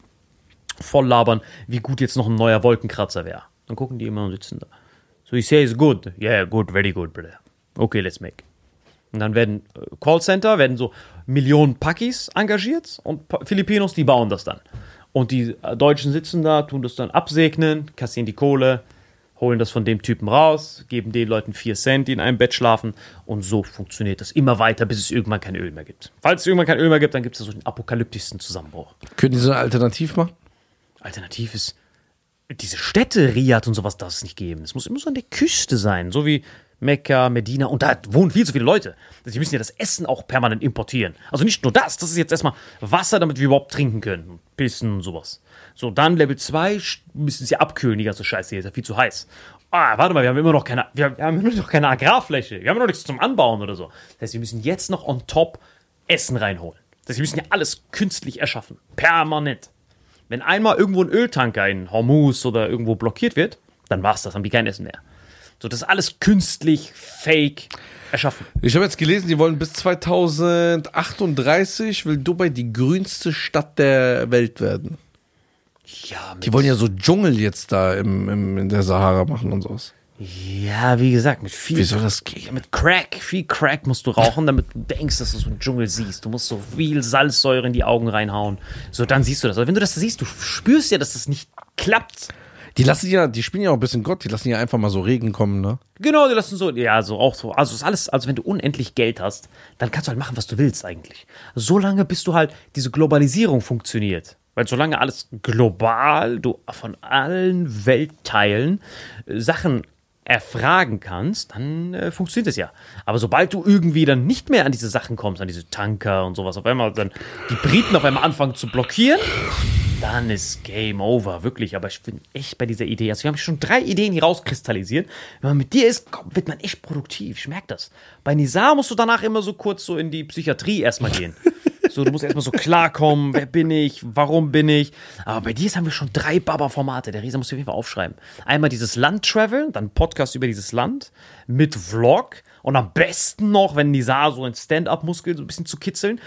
voll labern, wie gut jetzt noch ein neuer Wolkenkratzer wäre. Dann gucken die immer und sitzen da. So, he says good. Yeah, good, very good, brother. Okay, let's make. Und dann werden äh, Callcenter, werden so Millionen Pakis engagiert und Filipinos, die bauen das dann. Und die äh, Deutschen sitzen da, tun das dann absegnen, kassieren die Kohle, holen das von dem Typen raus, geben den Leuten 4 Cent, die in einem Bett schlafen. Und so funktioniert das immer weiter, bis es irgendwann kein Öl mehr gibt. Falls es irgendwann kein Öl mehr gibt, dann gibt es so den apokalyptischsten Zusammenbruch. Können die so eine Alternativ machen? Alternativ ist, diese Städte, Riyadh und sowas darf es nicht geben. Es muss immer so an der Küste sein, so wie Mekka, Medina und da wohnen viel zu viele Leute. Sie müssen ja das Essen auch permanent importieren. Also nicht nur das, das ist jetzt erstmal Wasser, damit wir überhaupt trinken können. Pissen und sowas. So, dann Level 2 müssen sie abkühlen, die ganze Scheiße hier, ist ja viel zu heiß. Ah, warte mal, wir haben immer noch keine, wir haben, immer noch keine Agrarfläche. Wir haben noch nichts zum Anbauen oder so. Das heißt, wir müssen jetzt noch on top Essen reinholen. Das heißt, wir müssen ja alles künstlich erschaffen. Permanent. Wenn einmal irgendwo ein Öltanker in Hormuz oder irgendwo blockiert wird, dann war's das, haben die kein Essen mehr. So, das ist alles künstlich, fake erschaffen. Ich habe jetzt gelesen, die wollen bis 2038 will Dubai die grünste Stadt der Welt werden. Ja, Die wollen ja so Dschungel jetzt da im, im, in der Sahara machen und sowas. ja, wie gesagt, mit viel Wie soll das gehen? mit Crack, viel Crack musst du rauchen, damit du denkst, dass du so einen Dschungel siehst. Du musst so viel Salzsäure in die Augen reinhauen. So, dann siehst du das. Aber wenn du das siehst, du spürst ja, dass das nicht klappt. Die lassen ja, die spielen ja auch ein bisschen Gott, die lassen ja einfach mal so Regen kommen, ne? Genau, die lassen so, ja, so auch so. Also ist alles, also wenn du unendlich Geld hast, dann kannst du halt machen, was du willst eigentlich. Solange bis du halt diese Globalisierung funktioniert. Weil solange alles global, du von allen Weltteilen äh, Sachen erfragen kannst, dann äh, funktioniert es ja. Aber sobald du irgendwie dann nicht mehr an diese Sachen kommst, an diese Tanker und sowas, auf einmal dann die Briten auf einmal anfangen zu blockieren, dann ist Game Over, wirklich. Aber ich bin echt bei dieser Idee. Also, wir haben schon drei Ideen hier rauskristallisiert. Wenn man mit dir ist, wird man echt produktiv. Ich merke das. Bei Nizar musst du danach immer so kurz so in die Psychiatrie erstmal gehen. So, du musst erstmal so klarkommen, wer bin ich, warum bin ich. Aber bei dir haben wir schon drei Baba-Formate. Der Riese muss auf jeden Fall aufschreiben. Einmal dieses Land-Travel, dann Podcast über dieses Land mit Vlog und am besten noch, wenn Nizar so ein Stand-up-Muskel so ein bisschen zu kitzeln,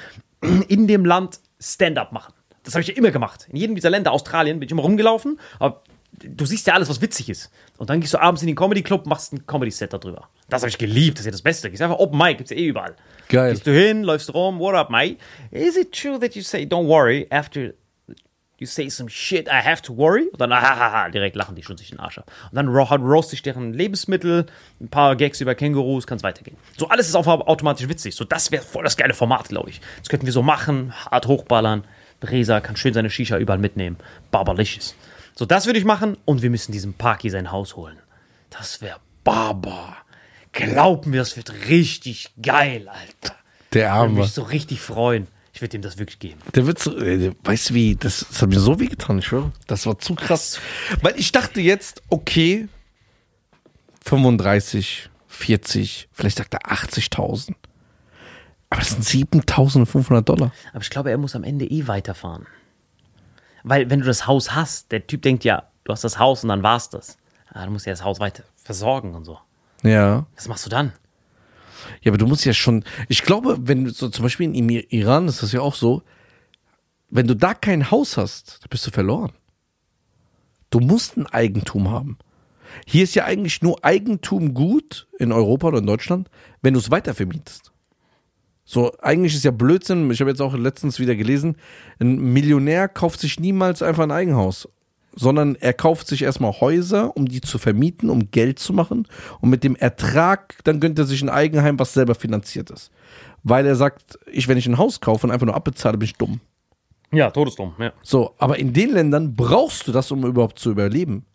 in dem Land Stand-up machen. Das habe ich ja immer gemacht. In jedem dieser Länder, Australien, bin ich immer rumgelaufen, aber du siehst ja alles, was witzig ist. Und dann gehst du abends in den Comedy Club, machst ein Comedy-Set darüber. Das habe ich geliebt, das ist ja das Beste. Gehst einfach Open Mic, gibt's ja eh überall. Geil. Gehst du hin, läufst rum, what up, mate? Is it true that you say, don't worry, after you say some shit, I have to worry? Und dann, hahaha, direkt lachen die schon sich den Arsch ab. Und dann ro roast ich deren Lebensmittel, ein paar Gags über Kängurus, kann's weitergehen. So, alles ist auch automatisch witzig. So, das wäre voll das geile Format, glaube ich. Das könnten wir so machen, hart hochballern. Resa kann schön seine Shisha überall mitnehmen. Barbarlicious. So, das würde ich machen und wir müssen diesem Parky sein Haus holen. Das wäre Barbar. Glaub mir, das wird richtig geil, Alter. Der Ich würde Arme. mich so richtig freuen. Ich würde ihm das wirklich geben. Der wird so, äh, weißt du wie, das, das hat mir so weh getan, ich schwöre. Das war zu krass. Weil ich dachte jetzt, okay, 35, 40, vielleicht sagt er 80.000. Aber das sind 7.500 Dollar. Aber ich glaube, er muss am Ende eh weiterfahren. Weil, wenn du das Haus hast, der Typ denkt ja, du hast das Haus und dann war's das. Ah, du musst ja das Haus weiter versorgen und so. Ja. Was machst du dann? Ja, aber du musst ja schon, ich glaube, wenn du so zum Beispiel im I- Iran ist das ja auch so, wenn du da kein Haus hast, dann bist du verloren. Du musst ein Eigentum haben. Hier ist ja eigentlich nur Eigentum gut in Europa oder in Deutschland, wenn du es weitervermietest. So, eigentlich ist ja Blödsinn. Ich habe jetzt auch letztens wieder gelesen, ein Millionär kauft sich niemals einfach ein Eigenhaus, sondern er kauft sich erstmal Häuser, um die zu vermieten, um Geld zu machen. Und mit dem Ertrag, dann gönnt er sich ein Eigenheim, was selber finanziert ist. Weil er sagt, ich, wenn ich ein Haus kaufe und einfach nur abbezahle, bin ich dumm. Ja, todesdumm, ja. So, aber in den Ländern brauchst du das, um überhaupt zu überleben.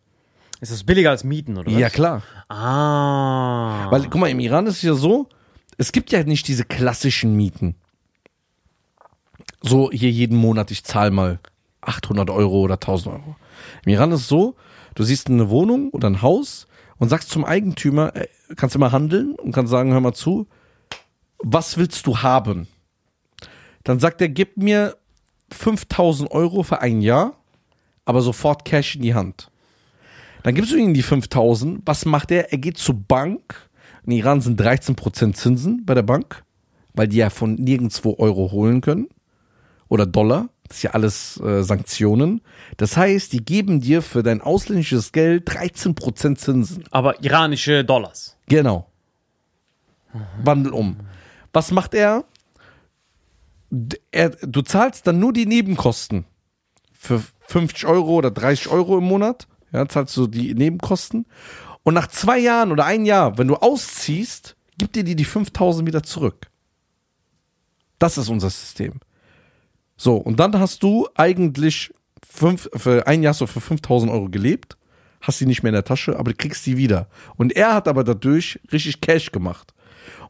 Ist das billiger als Mieten, oder was? Ja, klar. Ah. Weil, guck mal, im Iran ist es ja so, es gibt ja nicht diese klassischen Mieten. So, hier jeden Monat, ich zahle mal 800 Euro oder 1000 Euro. Im Iran ist es so, du siehst eine Wohnung oder ein Haus und sagst zum Eigentümer, äh, kannst immer handeln und kannst sagen, hör mal zu, was willst du haben? Dann sagt er, gib mir 5000 Euro für ein Jahr, aber sofort Cash in die Hand. Dann gibst du ihm die 5000. Was macht er? Er geht zur Bank. In Iran sind 13% Zinsen bei der Bank, weil die ja von nirgendwo Euro holen können. Oder Dollar. Das ist ja alles äh, Sanktionen. Das heißt, die geben dir für dein ausländisches Geld 13% Zinsen. Aber iranische Dollars. Genau. Wandel um. Was macht er? Er? Du zahlst dann nur die Nebenkosten. Für 50 Euro oder 30 Euro im Monat. Ja, zahlst du die Nebenkosten. Und nach zwei Jahren oder ein Jahr, wenn du ausziehst, gibt dir die die 5000 wieder zurück. Das ist unser System. So, und dann hast du eigentlich fünf, für ein Jahr du für 5000 Euro gelebt, hast die nicht mehr in der Tasche, aber du kriegst die wieder. Und er hat aber dadurch richtig Cash gemacht.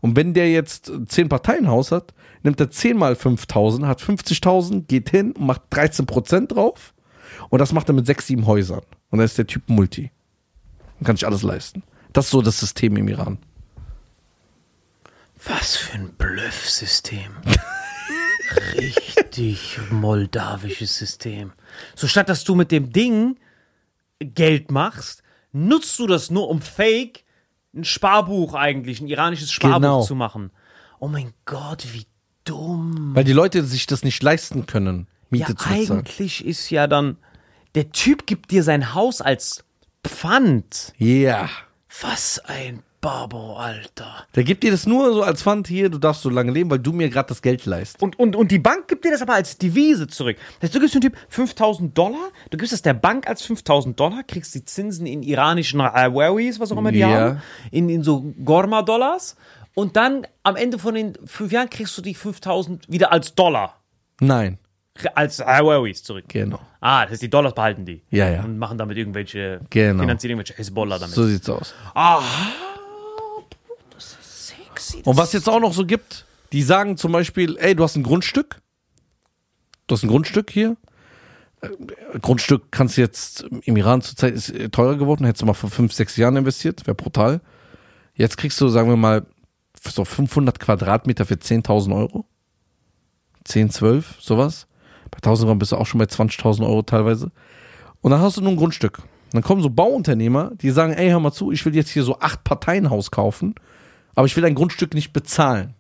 Und wenn der jetzt zehn Parteienhaus hat, nimmt er 10 mal 5000, hat 50.000, geht hin und macht 13% drauf. Und das macht er mit sechs, sieben Häusern. Und dann ist der Typ Multi. Und kann sich alles leisten. Das ist so das System im Iran. Was für ein Bluffsystem. Richtig moldawisches System. So statt dass du mit dem Ding Geld machst, nutzt du das nur um Fake ein Sparbuch eigentlich, ein iranisches Sparbuch Genau. zu machen. Oh mein Gott, wie dumm. Weil die Leute sich das nicht leisten können, Miete ja, zu bezahlen. eigentlich ist ja dann, der Typ gibt dir sein Haus als Pfand. Ja. Was ein Babo, Alter. Der gibt dir das nur so als Pfand hier, du darfst so lange leben, weil du mir gerade das Geld leist. Und, und, und die Bank gibt dir das aber als Devise zurück. Das heißt, du gibst dem Typ 5000 Dollar, du gibst es der Bank als 5000 Dollar, kriegst die Zinsen in iranischen Awawis, was auch immer die Ja. haben, in, in so Gorma-Dollars. Und dann am Ende von den fünf Jahren kriegst du die 5000 wieder als Dollar, Nein. Als Awawis zurück. Genau. Ah, das heißt, die Dollars behalten die. Ja, ja. Und machen damit irgendwelche, Genau. finanzieren irgendwelche Hezbollah damit. So sieht's aus. Sexy. Und was jetzt auch noch so gibt, die sagen zum Beispiel, ey, du hast ein Grundstück. Du hast ein Grundstück hier. Äh, Grundstück kannst du jetzt im Iran zurzeit ist äh, teurer geworden, hättest du mal vor fünf, sechs Jahren investiert, wäre brutal. Jetzt kriegst du, sagen wir mal, so 500 Quadratmeter für 10.000 Euro. 10, 12, sowas. Bei 1000 Gramm bist du auch schon bei 20.000 Euro teilweise. Und dann hast du nur ein Grundstück. Und dann kommen so Bauunternehmer, die sagen, ey, hör mal zu, ich will jetzt hier so acht Parteienhaus kaufen, aber ich will ein Grundstück nicht bezahlen.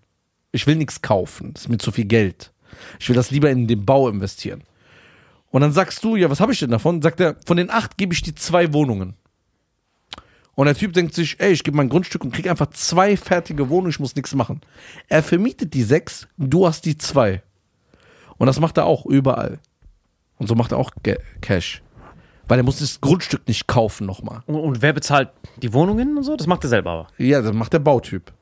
Ich will nichts kaufen. Das ist mir zu viel Geld. Ich will das lieber in den Bau investieren. Und dann sagst du, ja, was habe ich denn davon? Sagt er, von den acht gebe ich dir zwei Wohnungen. Und der Typ denkt sich, ey, ich gebe mein Grundstück und krieg einfach zwei fertige Wohnungen, ich muss nichts machen. Er vermietet die sechs, du hast die zwei. Und das macht er auch überall. Und so macht er auch Ge Cash. Weil er muss das Grundstück nicht kaufen nochmal. Und, und wer bezahlt die Wohnungen und so? Das macht er selber aber. Ja, das macht der Bautyp.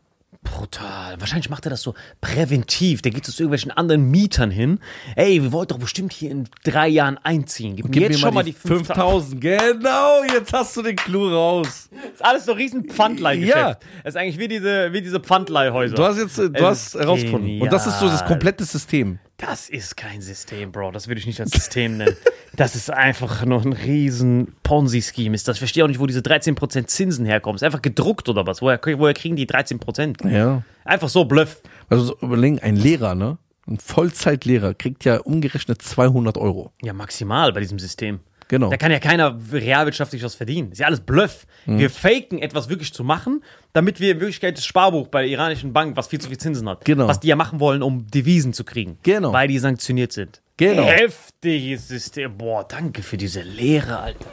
Brutal. Wahrscheinlich macht er das so präventiv. Der geht zu irgendwelchen anderen Mietern hin. Ey, wir wollten doch bestimmt hier in drei Jahren einziehen. Gib, mir jetzt schon mal die 5000. 5000. Genau, jetzt hast du den Clou raus. Das ist alles so riesen Pfandleihgeschäft. Ja. Das ist eigentlich wie diese, wie diese Pfandleihhäuser. Du hast jetzt, du Es hast herausgefunden. Und das ist so das komplette System. Das ist kein System, Bro. Das würde ich nicht als System nennen. Das ist einfach nur ein riesen Ponzi-Scheme. Ist das? Ich verstehe auch nicht, wo diese 13% Zinsen herkommen. Ist einfach gedruckt oder was? Woher, woher kriegen die 13%? Ja. Einfach so Bluff. Also so überlegen, ein Lehrer, ne? Ein Vollzeitlehrer kriegt ja umgerechnet 200 Euro. Ja, maximal bei diesem System. Genau. Da kann ja keiner realwirtschaftlich was verdienen. Ist ja alles Bluff. Wir faken etwas wirklich zu machen, damit wir in Wirklichkeit das Sparbuch bei der iranischen Bank, was viel zu viel Zinsen hat, Genau. was die ja machen wollen, um Devisen zu kriegen. Genau. Weil die sanktioniert sind. Genau. Heftiges System. Boah, danke für diese Lehre, Alter.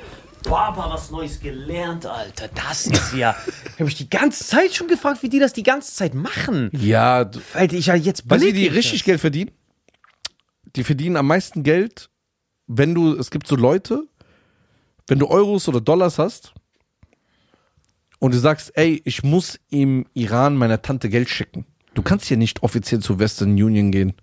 Baba was Neues gelernt, Alter. Das ist ja. Ich habe mich die ganze Zeit schon gefragt, wie die das die ganze Zeit machen. Ja, du, Weil ich ja jetzt weißt du, wie die ich richtig das. Geld verdienen? Die verdienen am meisten Geld, wenn du, es gibt so Leute, wenn du Euros oder Dollars hast und du sagst, ey, ich muss im Iran meiner Tante Geld schicken. Du kannst ja nicht offiziell zu Western Union gehen.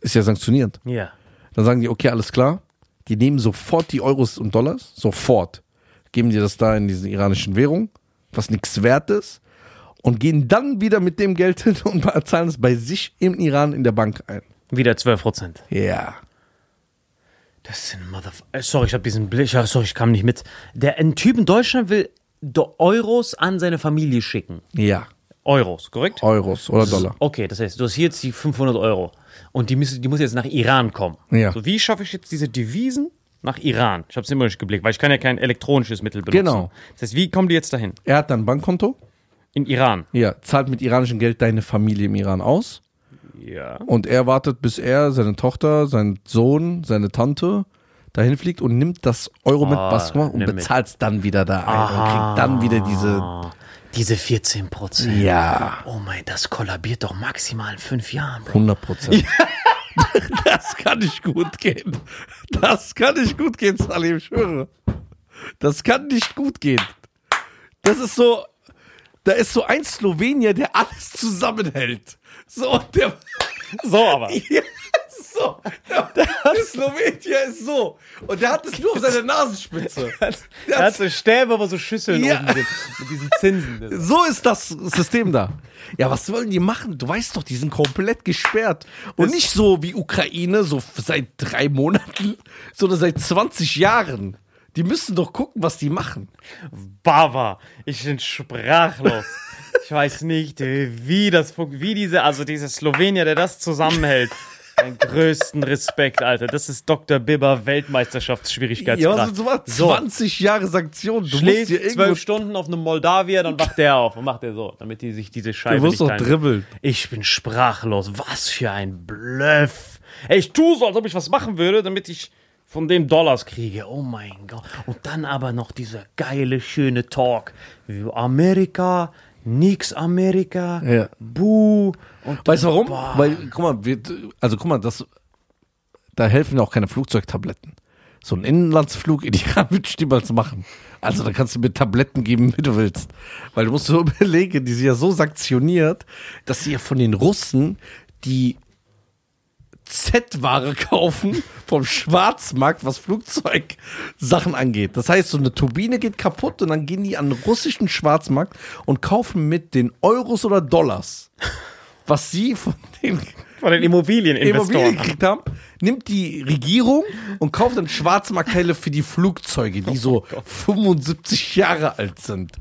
Ist ja sanktioniert. Ja. Dann sagen die, okay, alles klar. Die nehmen sofort die Euros und Dollars, sofort. Geben dir das da in diese iranischen Währung, was nichts wert ist. Und gehen dann wieder mit dem Geld hin und zahlen es bei sich im Iran in der Bank ein. Wieder 12 Prozent. Ja. Das sind Motherf äh, Sorry, ich habe diesen Blick. Sorry, ich kam nicht mit. Der ein Typ in Deutschland will Euros an seine Familie schicken. Ja. Euros, korrekt? Euros oder Dollar. Okay, das heißt, du hast hier jetzt die 500 Euro und die, müssen, die muss jetzt nach Iran kommen. Ja. So, wie schaffe ich jetzt diese Devisen nach Iran? Ich habe es immer nicht geblickt, weil ich kann ja kein elektronisches Mittel benutzen. Genau. Das heißt, wie kommen die jetzt dahin? Er hat dann ein Bankkonto. In Iran. Ja, zahlt mit iranischem Geld deine Familie im Iran aus. Ja. Und er wartet, bis er, seine Tochter, sein Sohn, seine Tante dahin fliegt und nimmt das Euro mit Ah, Basma und bezahlt es dann wieder da ein und kriegt dann wieder diese. Ah, diese 14 Prozent. Ja, Oh mein, das kollabiert doch maximal in fünf Jahren, Bro. 100 Prozent. das kann nicht gut gehen. Das kann nicht gut gehen, Salim, ich schwöre. Das kann nicht gut gehen. Das ist so, da ist so ein Slowenier, der alles zusammenhält. So, der, So aber. ja, so, der, der Slowenier ist so. Und der hat es nur auf seiner Nasenspitze. Er hat so Stäbe, wo so Schüsseln Ja. oben sind. Mit diesen Zinsen. So ist das System da. Ja, was wollen die machen? Du weißt doch, die sind komplett gesperrt. Und nicht so wie Ukraine, so seit drei Monaten, sondern seit 20 Jahren. Die müssen doch gucken, was die machen. Bava, ich bin sprachlos. Ich weiß nicht, äh, wie das wie diese, also dieser Slowenier, der das zusammenhält. Mein größten Respekt, Alter. Das ist Dr. Bibber Weltmeisterschaftsschwierigkeitsgrad. Ja, so, so 20 Jahre Sanktionen. Du musst dir irgendwo, zwölf Stunden auf einem Moldawier, dann wacht der auf und macht er so, damit die sich diese Scheibe du musst nicht doch dribbeln. Ich bin sprachlos. Was für ein Bluff. Ey, ich tue so, als ob ich was machen würde, damit ich von dem Dollars kriege. Oh mein Gott. Und dann aber noch dieser geile, schöne Talk. Wie Amerika, nix Amerika, Ja. Buh. Und Weißt du warum? Boah. Weil, guck mal, wir, also guck mal, das, da helfen ja auch keine Flugzeugtabletten. So ein Inlandsflug in Iran würde ich niemals machen. Also da kannst du mir Tabletten geben, wie du willst. Weil du musst so überlegen, die sind ja so sanktioniert, dass sie ja von den Russen die Z-Ware kaufen vom Schwarzmarkt, was Flugzeugsachen angeht. Das heißt, so eine Turbine geht kaputt und dann gehen die an den russischen Schwarzmarkt und kaufen mit den Euros oder Dollars, was sie von den von den Immobilieninvestoren. Immobilien gekriegt haben, nimmt die Regierung und kauft dann Schwarzmarktteile für die Flugzeuge, die so 75 Jahre alt sind.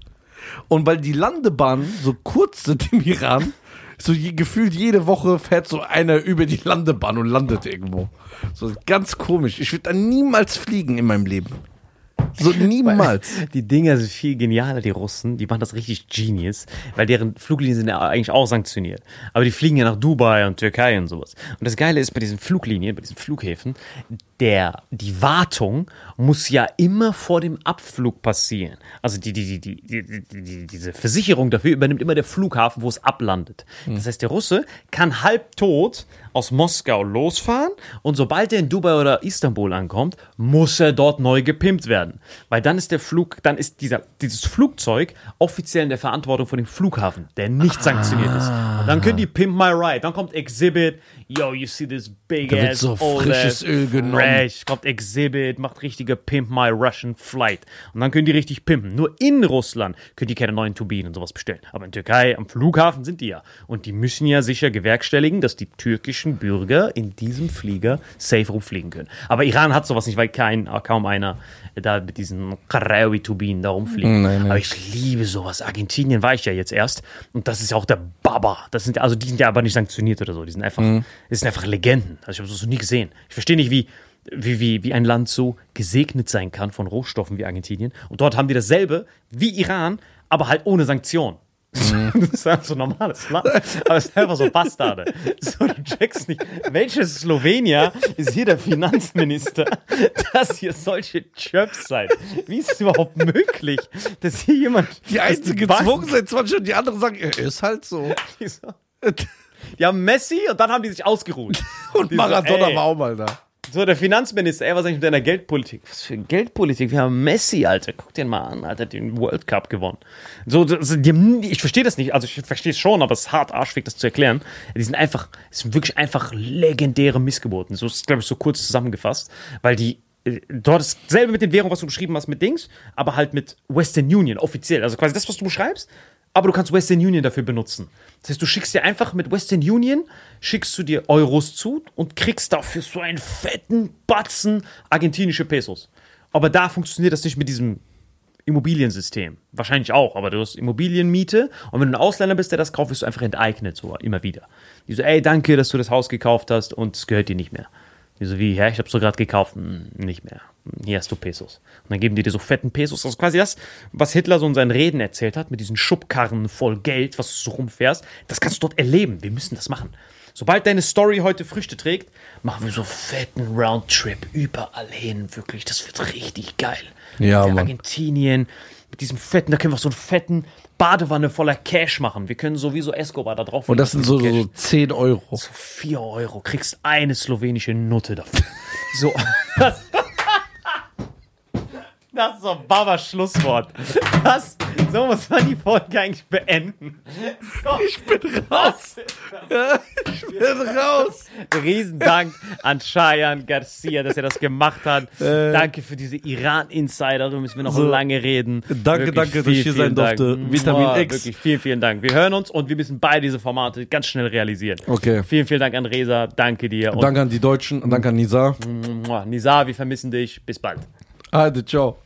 Und weil die Landebahnen so kurz sind im Iran, so je, gefühlt jede Woche fährt so einer über die Landebahn und landet irgendwo. So ganz komisch. Ich würde da niemals fliegen in meinem Leben. So niemals. Die Dinger sind viel genialer, die Russen. Die machen das richtig genius, weil deren Fluglinien sind ja eigentlich auch sanktioniert. Aber die fliegen ja nach Dubai und Türkei und sowas. Und das Geile ist bei diesen Fluglinien, bei diesen Flughäfen, der, die Wartung muss ja immer vor dem Abflug passieren. Also die, die, die, die, die, die, die, diese Versicherung dafür übernimmt immer der Flughafen, wo es ablandet. Das heißt, der Russe kann halbtot aus Moskau losfahren und sobald er in Dubai oder Istanbul ankommt, muss er dort neu gepimpt werden. Weil dann ist der Flug, dann ist dieser, dieses Flugzeug offiziell in der Verantwortung von dem Flughafen, der nicht sanktioniert ist. Und dann können die Pimp My Ride. Dann kommt Exhibit, yo, you see this big Da ass so old frisches Öl genommen. Fresh, kommt Exhibit, macht richtige Pimp My Russian Flight. Und dann können die richtig pimpen. Nur in Russland können die keine neuen Turbinen und sowas bestellen. Aber in Türkei, am Flughafen sind die ja. Und die müssen ja sicher gewerkstelligen, dass die türkischen Bürger in diesem Flieger safe rumfliegen können. Aber Iran hat sowas nicht, weil kein, kaum einer da mit diesen Karawi-Turbinen da rumfliegt. Nein, nein. Aber ich liebe sowas. Argentinien war ich ja jetzt erst. Und das ist auch der Baba. Das sind, also die sind ja aber nicht sanktioniert oder so. Die sind einfach, das sind einfach Legenden. Also ich habe das noch nie gesehen. Ich verstehe nicht, wie, wie, wie, wie ein Land so gesegnet sein kann von Rohstoffen wie Argentinien. Und dort haben die dasselbe wie Iran, aber halt ohne Sanktionen. Das ist einfach so normales Land. Aber es ist einfach so Bastarde. So, du checkst nicht. Welches Slowenia ist hier der Finanzminister, dass hier solche Chöps seid? Wie ist es überhaupt möglich, dass hier jemand. Die einzige Bank- gezwungen seit 20 und die anderen sagen, er ist halt so. Die so- haben Messi und dann haben die sich ausgeruht. Und so, Maradona ey. war auch mal da. So, der Finanzminister, ey, was eigentlich mit deiner Geldpolitik? Was für Geldpolitik? Wir haben Messi, Alter. Guck den mal an, Alter, den World Cup gewonnen. So, das, die ich verstehe das nicht. Also, ich verstehe es schon, aber es ist hart arschweg, das zu erklären. Die sind einfach, es sind wirklich einfach legendäre Missgeburten. So ist, glaube ich, so kurz zusammengefasst, weil die, äh, dort ist dasselbe mit den Währungen, was du beschrieben hast mit Dings, aber halt mit Western Union, offiziell. Also quasi das, was du beschreibst, aber du kannst Western Union dafür benutzen. Das heißt, du schickst dir einfach mit Western Union, schickst du dir Euros zu und kriegst dafür so einen fetten Batzen argentinische Pesos. Aber da funktioniert das nicht mit diesem Immobiliensystem. Wahrscheinlich auch, aber du hast Immobilienmiete und wenn du ein Ausländer bist, der das kauft, wirst du einfach enteignet, so immer wieder. Die so, ey, danke, dass du das Haus gekauft hast und es gehört dir nicht mehr. Die so, wie, ja, ich hab's so gerade gekauft, Hm, nicht mehr. Hier hast du Pesos. Und dann geben die dir so fetten Pesos. Das ist quasi das, was Hitler so in seinen Reden erzählt hat, mit diesen Schubkarren voll Geld, was du so rumfährst. Das kannst du dort erleben. Wir müssen das machen. Sobald deine Story heute Früchte trägt, machen wir so fetten Roundtrip überall hin. Wirklich, das wird richtig geil. Ja, Mann. Argentinien, mit diesem fetten, da können wir auch so einen fetten Badewanne voller Cash machen. Wir können sowieso Escobar da drauf Und das sind so, Cash. so 10 Euro. 4 Euro, kriegst eine slowenische Nutte dafür. So. Das, das ist so ein Baba-Schlusswort. Das, so muss man die Folge eigentlich beenden. So, ich bin raus. Ich bin raus. Riesendank an Cheyenne Garcia, dass er das gemacht hat. Danke für diese Iran-Insider, darüber müssen wir noch So. lange reden. Danke, danke, dass ich hier sein durfte. Vitamin Mua, X. Wirklich vielen, vielen Dank. Wir hören uns und wir müssen beide diese Formate ganz schnell realisieren. Okay. Vielen, vielen Dank an Resa. Danke dir. Und Danke an die Deutschen und danke an Nisa. Nisa, wir vermissen dich. Bis bald. Hadi, ciao.